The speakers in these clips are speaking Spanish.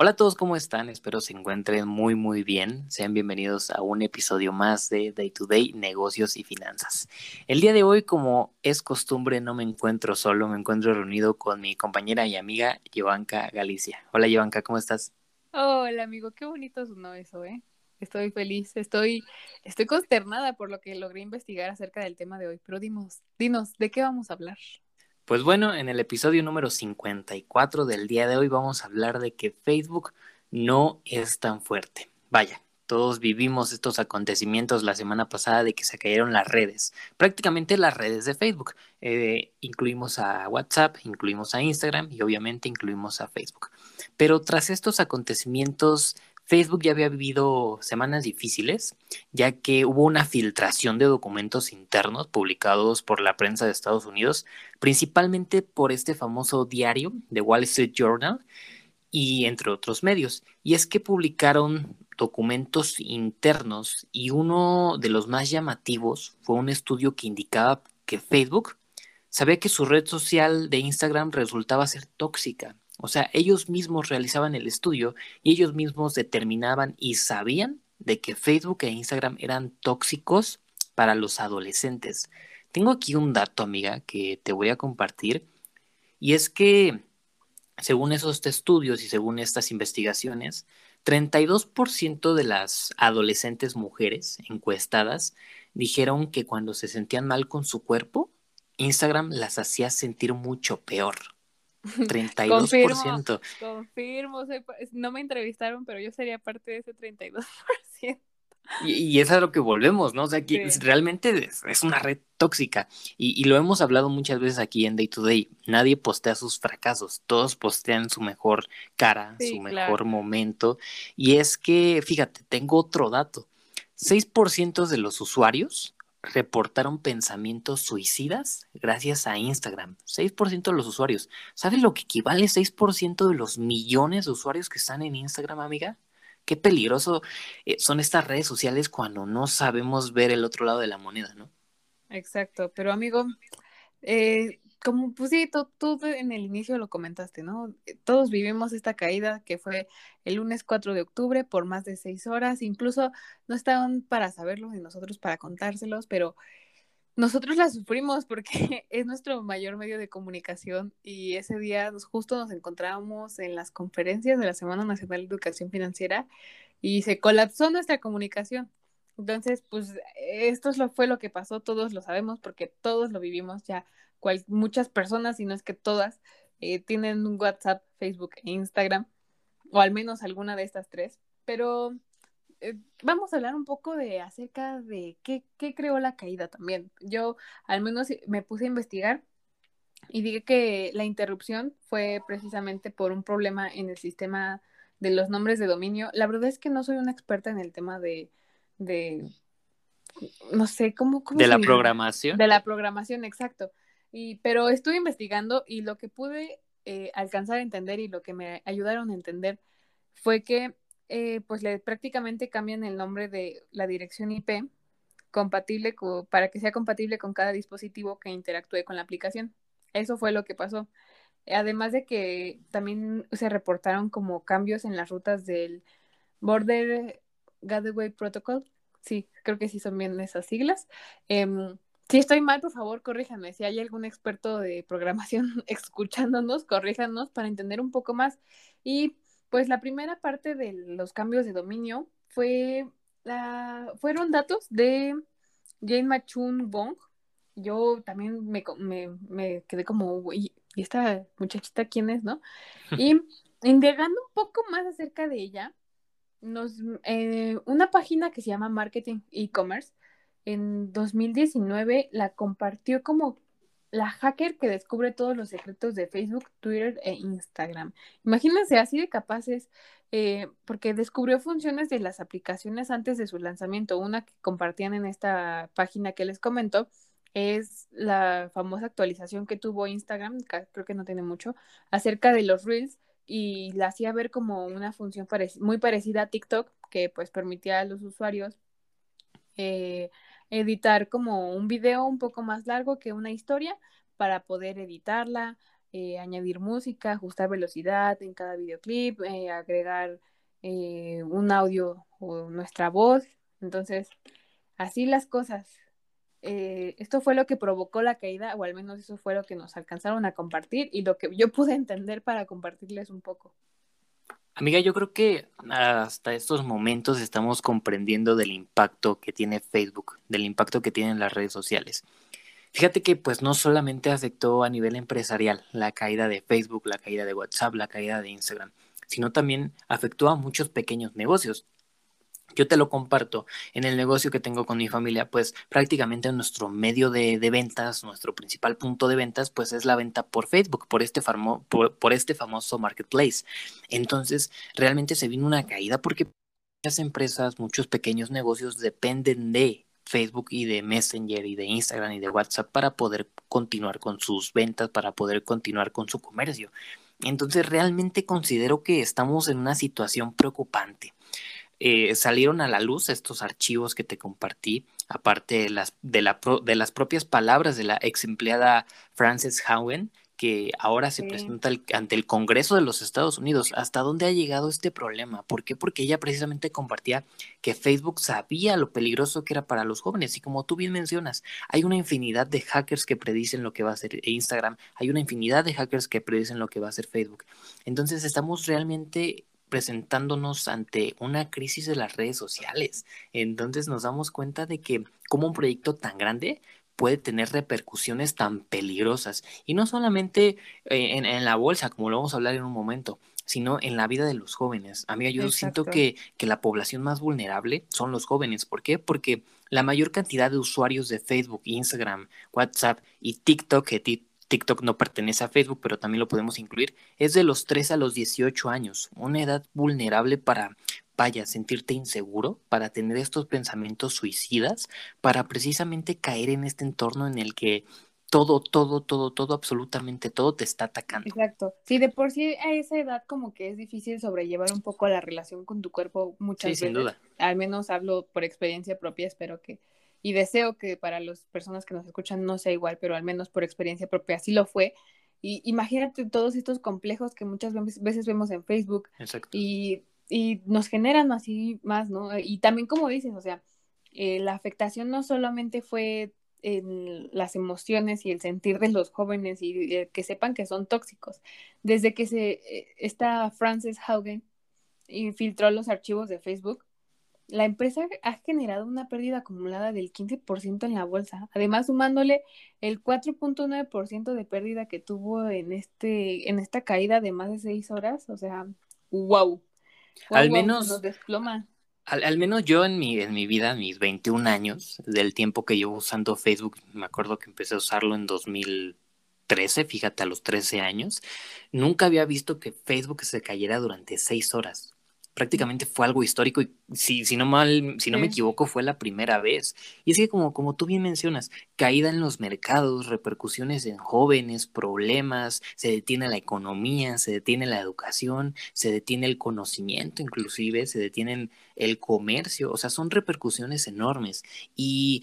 Hola a todos, ¿cómo están? Espero se encuentren muy muy bien. Sean bienvenidos a un episodio más de Day to Day, negocios y finanzas. El día de hoy, como es costumbre, no me encuentro solo, me encuentro reunido con mi compañera y amiga Giovanca Galicia. Hola Giovanca, ¿cómo estás? Hola amigo, qué bonito sonó eso, ¿eh? Estoy feliz, estoy, estoy consternada por lo que logré investigar acerca del tema de hoy, pero dinos, dinos, ¿de qué vamos a hablar? Pues bueno, en el episodio número 54 del día de hoy vamos a hablar de que Facebook no es tan fuerte. Vaya, todos vivimos estos acontecimientos la semana pasada de que se cayeron las redes, prácticamente las redes de Facebook. Eh, incluimos a WhatsApp, incluimos a Instagram y obviamente incluimos a Facebook. Pero tras estos acontecimientos Facebook ya había vivido semanas difíciles, ya que hubo una filtración de documentos internos publicados por la prensa de Estados Unidos, principalmente por este famoso diario de Wall Street Journal y entre otros medios. Y es que publicaron documentos internos y uno de los más llamativos fue un estudio que indicaba que Facebook sabía que su red social de Instagram resultaba ser tóxica o sea, ellos mismos realizaban el estudio y ellos mismos determinaban y sabían de que Facebook e Instagram eran tóxicos para los adolescentes. Tengo aquí un dato, amiga, que te voy a compartir. Y es que, según esos estudios y según estas investigaciones, 32% de las adolescentes mujeres encuestadas dijeron que cuando se sentían mal con su cuerpo, Instagram las hacía sentir mucho peor. 32%. Confirmo, confirmo, no me entrevistaron, pero yo sería parte de ese 32%. Y, y es a lo que volvemos, ¿no? O sea, que realmente es, una red tóxica. Y, lo hemos hablado muchas veces aquí en Day to Day. Nadie postea sus fracasos, todos postean su mejor cara, su mejor momento. Y es que, fíjate, tengo otro dato. 6% de los usuarios reportaron pensamientos suicidas gracias a Instagram. 6% de los usuarios. ¿Sabes lo que equivale 6% de los millones de usuarios que están en Instagram, amiga? Qué peligroso eh, son estas redes sociales cuando no sabemos ver el otro lado de la moneda, ¿no? Exacto, pero amigo, eh, como pues sí, tú, en el inicio lo comentaste, ¿no? Eh, todos vivimos esta caída que fue el lunes 4 de octubre por más de seis horas, incluso no estaban para saberlo y nosotros para contárselos, pero nosotros la sufrimos porque es nuestro mayor medio de comunicación y ese día justo nos encontrábamos en las conferencias de la Semana Nacional de Educación Financiera y se colapsó nuestra comunicación. Entonces, pues esto fue lo que pasó, todos lo sabemos porque todos lo vivimos ya muchas personas, si no es que todas, eh, tienen un WhatsApp, Facebook e Instagram, o al menos alguna de estas tres. Pero eh, vamos a hablar un poco de acerca de qué, qué creó la caída también. Yo al menos me puse a investigar y dije que la interrupción fue precisamente por un problema en el sistema de los nombres de dominio. La verdad es que no soy una experta en el tema de, de no sé, ¿cómo? cómo de la programación. De la programación, exacto. Y, pero estuve investigando y lo que pude eh, alcanzar a entender y lo que me ayudaron a entender fue que eh, pues le prácticamente cambian el nombre de la dirección IP compatible para que sea compatible con cada dispositivo que interactúe con la aplicación. Eso fue lo que pasó. Además de que también se reportaron como cambios en las rutas del Border Gateway Protocol. Sí, creo que sí son bien esas siglas. Em, si estoy mal, por favor, corríjanme. Si hay algún experto de programación escuchándonos, corríjanos para entender un poco más. Y pues la primera parte de los cambios de dominio fue la, fueron datos de Jane Machun Bong. Yo también me, me, quedé como, ¿y esta muchachita quién es, no? Y indagando un poco más acerca de ella, nos, eh, una página que se llama Marketing E-Commerce en 2019 la compartió como la hacker que descubre todos los secretos de Facebook, Twitter e Instagram. Imagínense así de capaces, eh, porque descubrió funciones de las aplicaciones antes de su lanzamiento. Una que compartían en esta página que les comento es la famosa actualización que tuvo Instagram, creo que no tiene mucho, acerca de los reels y la hacía ver como una función muy parecida a TikTok que pues permitía a los usuarios eh, editar como un video un poco más largo que una historia para poder editarla, eh, añadir música, ajustar velocidad en cada videoclip, eh, agregar un audio o nuestra voz. Entonces, así las cosas. esto fue lo que provocó la caída, o al menos eso fue lo que nos alcanzaron a compartir y lo que yo pude entender para compartirles un poco. Amiga, yo creo que hasta estos momentos estamos comprendiendo del impacto que tiene Facebook, del impacto que tienen las redes sociales. Fíjate que pues no solamente afectó a nivel empresarial la caída de Facebook, la caída de WhatsApp, la caída de Instagram, sino también afectó a muchos pequeños negocios yo te lo comparto en el negocio que tengo con mi familia, pues prácticamente nuestro medio de, ventas, nuestro principal punto de ventas, pues es la venta por Facebook, por este, por, este famoso marketplace. Entonces, realmente se vino una caída porque muchas empresas, muchos pequeños negocios dependen de Facebook y de Messenger y de Instagram y de WhatsApp para poder continuar con sus ventas, para poder continuar con su comercio. Entonces realmente considero que estamos en una situación preocupante. Eh, salieron a la luz estos archivos que te compartí, aparte de las, de, la de las propias palabras de la ex empleada Frances Howen, que ahora se presenta ante el Congreso de los Estados Unidos. ¿Hasta dónde ha llegado este problema? ¿Por qué? Porque ella precisamente compartía que Facebook sabía lo peligroso que era para los jóvenes. Y como tú bien mencionas, hay una infinidad de hackers que predicen lo que va a hacer Instagram, hay una infinidad de hackers que predicen lo que va a hacer Facebook. Entonces estamos realmente presentándonos ante una crisis de las redes sociales. Entonces nos damos cuenta de que como un proyecto tan grande puede tener repercusiones tan peligrosas. Y no solamente eh, en, la bolsa, como lo vamos a hablar en un momento, sino en la vida de los jóvenes. Amiga, yo siento que, que, la población más vulnerable son los jóvenes. ¿Por qué? Porque la mayor cantidad de usuarios de Facebook, Instagram, WhatsApp y TikTok, que TikTok no pertenece a Facebook, pero también lo podemos incluir, es de los 3 a los 18 años, una edad vulnerable para, vaya, sentirte inseguro, para tener estos pensamientos suicidas, para precisamente caer en este entorno en el que todo, todo, todo, todo, absolutamente todo te está atacando. Exacto. Sí, de por sí a esa edad como que es difícil sobrellevar un poco la relación con tu cuerpo muchas veces. Sí, sin duda. Al menos hablo por experiencia propia, espero que y deseo que para las personas que nos escuchan no sea igual, pero al menos por experiencia propia así lo fue. Y imagínate todos estos complejos que muchas veces vemos en Facebook y, y, nos generan así más, ¿no? Y también como dices, o sea, eh, la afectación no solamente fue en las emociones y el sentir de los jóvenes y que sepan que son tóxicos. Desde que se eh, esta Frances Haugen infiltró los archivos de Facebook, la empresa ha generado una pérdida acumulada del 15% en la bolsa, además sumándole el 4.9% de pérdida que tuvo en este en esta caída de más de seis horas, o sea, wow. al menos nos desploma. Al, menos yo en mi, en mi vida, mis 21 años, del tiempo que llevo usando Facebook, me acuerdo que empecé a usarlo en 2013, fíjate, a los 13 años, nunca había visto que Facebook se cayera durante seis horas prácticamente fue algo histórico y si, si no mal, si no me equivoco, fue la primera vez. Y es que como, como tú bien mencionas, caída en los mercados, repercusiones en jóvenes, problemas, se detiene la economía, se detiene la educación, se detiene el conocimiento inclusive, se detiene el comercio, o sea, son repercusiones enormes. Y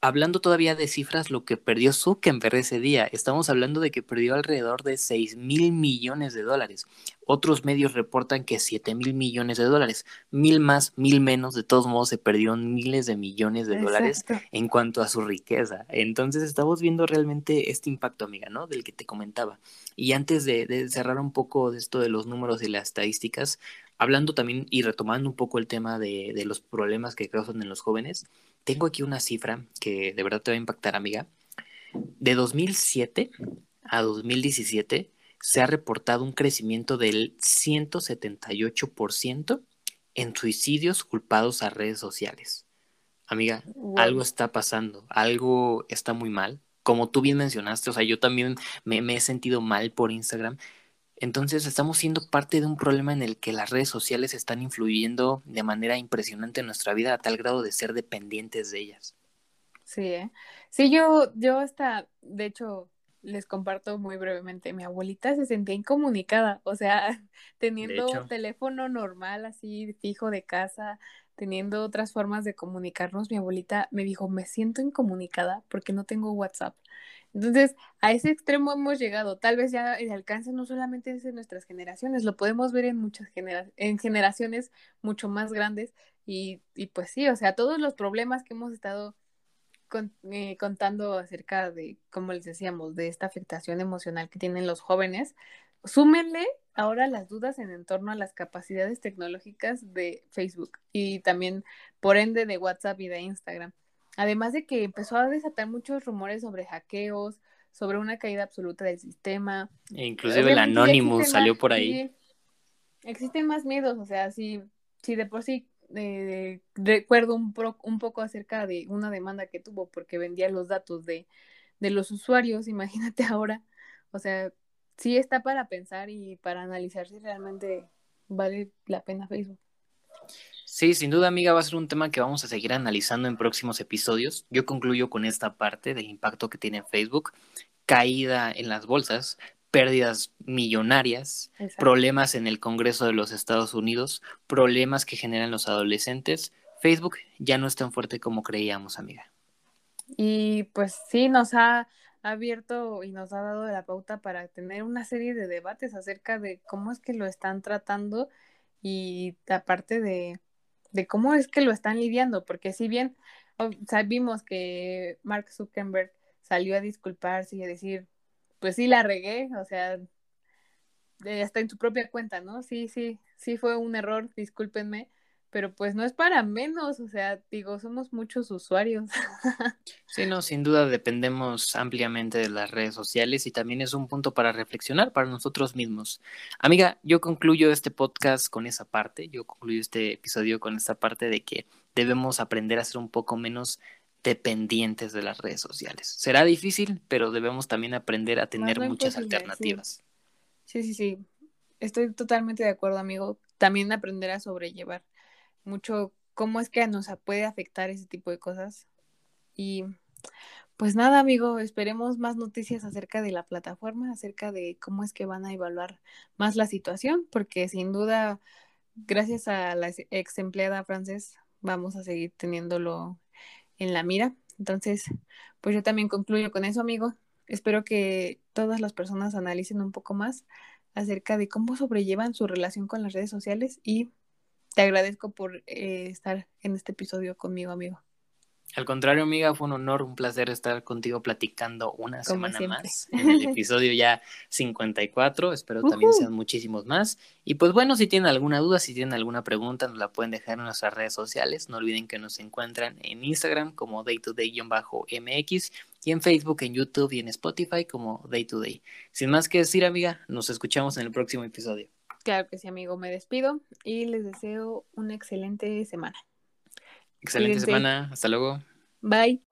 hablando todavía de cifras, lo que perdió Zuckerberg ese día, estamos hablando de que perdió alrededor de 6 mil millones de dólares. Otros medios reportan que 7 mil millones de dólares. Mil más, mil menos, de todos modos se perdieron miles de millones de dólares en cuanto a su riqueza. Entonces estamos viendo realmente este impacto, amiga, ¿no? Del que te comentaba. Y antes de, cerrar un poco de esto de los números y las estadísticas, hablando también y retomando un poco el tema de, de los problemas que causan en los jóvenes, tengo aquí una cifra que de verdad te va a impactar, amiga. De 2007 a 2017 se ha reportado un crecimiento del 178% en suicidios culpados a redes sociales. Amiga, algo está pasando, algo está muy mal, como tú bien mencionaste, o sea, yo también me, he sentido mal por Instagram. Entonces estamos siendo parte de un problema en el que las redes sociales están influyendo de manera impresionante en nuestra vida a tal grado de ser dependientes de ellas. Sí, ¿eh? sí, yo, yo hasta, de hecho, les comparto muy brevemente, mi abuelita se sentía incomunicada, o sea, teniendo teléfono normal así fijo de casa, teniendo otras formas de comunicarnos, mi abuelita me dijo, me siento incomunicada porque no tengo WhatsApp. Entonces, a ese extremo hemos llegado. Tal vez ya el alcance no solamente es en nuestras generaciones, lo podemos ver en muchas generaciones, en generaciones mucho más grandes. Y, y pues sí, o sea, todos los problemas que hemos estado eh, contando acerca de, como les decíamos, de esta afectación emocional que tienen los jóvenes, súmenle ahora las dudas en torno a las capacidades tecnológicas de Facebook y también por ende de WhatsApp y de Instagram. Además de que empezó a desatar muchos rumores sobre hackeos, sobre una caída absoluta del sistema. E inclusive el Anonymous salió por ahí. existen más miedos, o sea, si, si de por sí eh, recuerdo un, un poco acerca de una demanda que tuvo porque vendía los datos de, de los usuarios, imagínate ahora, o sea, sí está para pensar y para analizar si realmente vale la pena Facebook. Sí, sin duda, amiga, va a ser un tema que vamos a seguir analizando en próximos episodios. Yo concluyo con esta parte del impacto que tiene Facebook, caída en las bolsas, pérdidas millonarias, problemas en el Congreso de los Estados Unidos, problemas que generan los adolescentes. Facebook ya no es tan fuerte como creíamos, amiga. Y pues sí, nos ha abierto y nos ha dado la pauta para tener una serie de debates acerca de cómo es que lo están tratando y aparte de, de cómo es que lo están lidiando, porque si bien sabimos que Mark Zuckerberg salió a disculparse y a decir, pues sí la regué, o sea, hasta en su propia cuenta, ¿no? Sí, sí, sí fue un error, discúlpenme, pero pues no es para menos, o sea, digo, somos muchos usuarios. Sí, no, sin duda dependemos ampliamente de las redes sociales y también es un punto para reflexionar para nosotros mismos. Amiga, yo concluyo este podcast con esa parte, yo concluyo este episodio con esta parte de que debemos aprender a ser un poco menos dependientes de las redes sociales. Será difícil, pero debemos también aprender a tener muchas alternativas. Sí. sí, sí, Estoy totalmente de acuerdo, amigo. También aprender a sobrellevar mucho cómo es que nos puede afectar ese tipo de cosas. Y pues nada, amigo, esperemos más noticias acerca de la plataforma, acerca de cómo es que van a evaluar más la situación, porque sin duda, gracias a la ex empleada francés, vamos a seguir teniéndolo en la mira. Entonces, pues yo también concluyo con eso, amigo. Espero que todas las personas analicen un poco más acerca de cómo sobrellevan su relación con las redes sociales y te agradezco por eh, estar en este episodio conmigo, amigo. Al contrario, amiga, fue un honor, un placer estar contigo platicando una semana más en el episodio ya 54. Espero también sean muchísimos más. Y pues bueno, si tienen alguna duda, si tienen alguna pregunta, nos la pueden dejar en nuestras redes sociales. No olviden que nos encuentran en Instagram como daytoday-mx y en Facebook, en YouTube y en Spotify como Day Sin más que decir, amiga, nos escuchamos en el próximo episodio. Claro que sí, amigo. Me despido y les deseo una excelente semana. Excelente semana. Hasta luego. Bye.